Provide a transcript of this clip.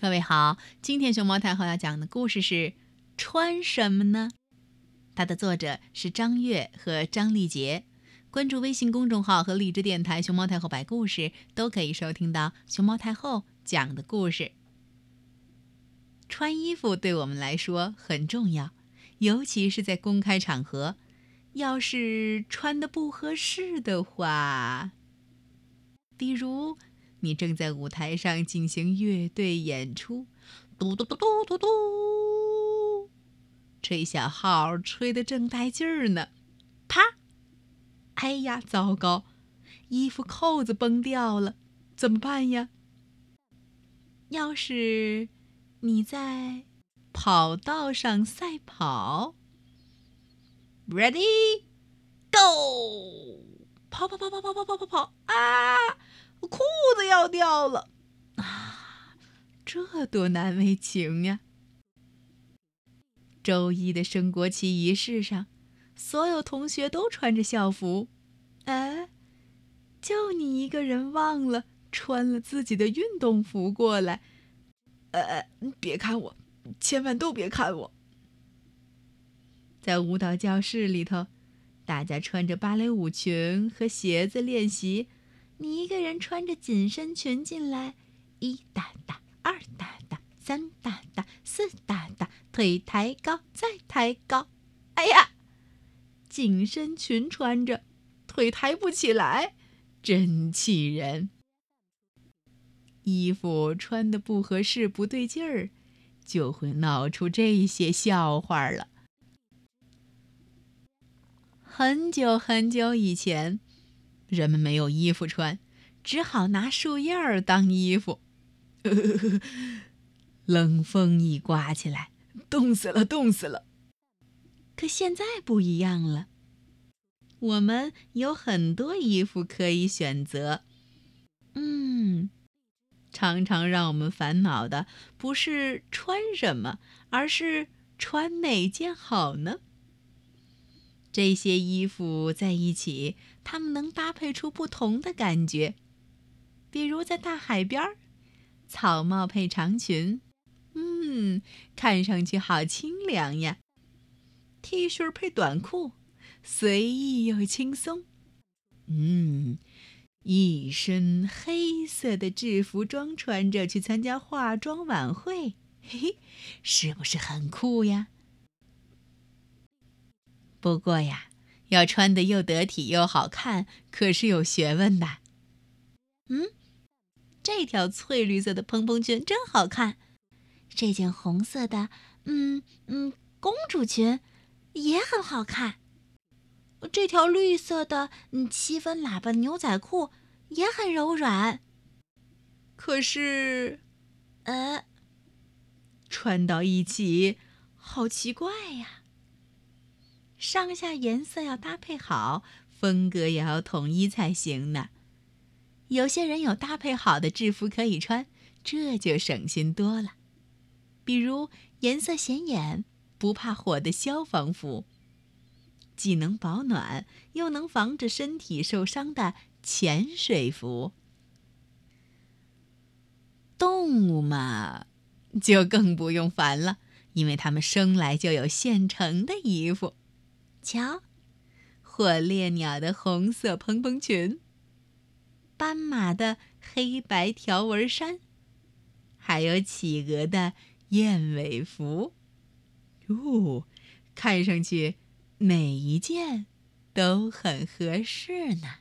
各位好，今天熊猫太后要讲的故事是《穿什么呢》。它的作者是张悦和张丽杰。关注微信公众号和荔枝电台“熊猫太后摆故事”，都可以收听到熊猫太后讲的故事。穿衣服对我们来说很重要，尤其是在公开场合。要是穿的不合适的话，比如……你正在舞台上进行乐队演出，嘟嘟嘟嘟嘟嘟，吹小号吹得正带劲儿呢，啪！哎呀，糟糕，衣服扣子崩掉了，怎么办呀？要是你在跑道上赛跑，Ready Go！跑跑跑跑跑跑跑跑跑啊！我裤子要掉了啊！这多难为情呀！周一的升国旗仪式上，所有同学都穿着校服，哎，就你一个人忘了穿了自己的运动服过来。呃，别看我，千万都别看我。在舞蹈教室里头，大家穿着芭蕾舞裙和鞋子练习。你一个人穿着紧身裙进来，一哒哒，二哒哒，三哒哒，四哒哒，腿抬高，再抬高。哎呀，紧身裙穿着，腿抬不起来，真气人。衣服穿的不合适、不对劲儿，就会闹出这些笑话了。很久很久以前。人们没有衣服穿，只好拿树叶儿当衣服。冷风一刮起来，冻死了，冻死了。可现在不一样了，我们有很多衣服可以选择。嗯，常常让我们烦恼的不是穿什么，而是穿哪件好呢？这些衣服在一起，它们能搭配出不同的感觉。比如在大海边儿，草帽配长裙，嗯，看上去好清凉呀。T 恤配短裤，随意又轻松。嗯，一身黑色的制服装穿着去参加化妆晚会，嘿嘿，是不是很酷呀？不过呀，要穿的又得体又好看，可是有学问的。嗯，这条翠绿色的蓬蓬裙真好看，这件红色的，嗯嗯，公主裙也很好看。这条绿色的，嗯，七分喇叭牛仔裤也很柔软。可是，呃，穿到一起好奇怪呀。上下颜色要搭配好，风格也要统一才行呢。有些人有搭配好的制服可以穿，这就省心多了。比如颜色显眼、不怕火的消防服，既能保暖又能防止身体受伤的潜水服。动物嘛，就更不用烦了，因为它们生来就有现成的衣服。瞧，火烈鸟的红色蓬蓬裙，斑马的黑白条纹衫，还有企鹅的燕尾服，哟，看上去每一件都很合适呢。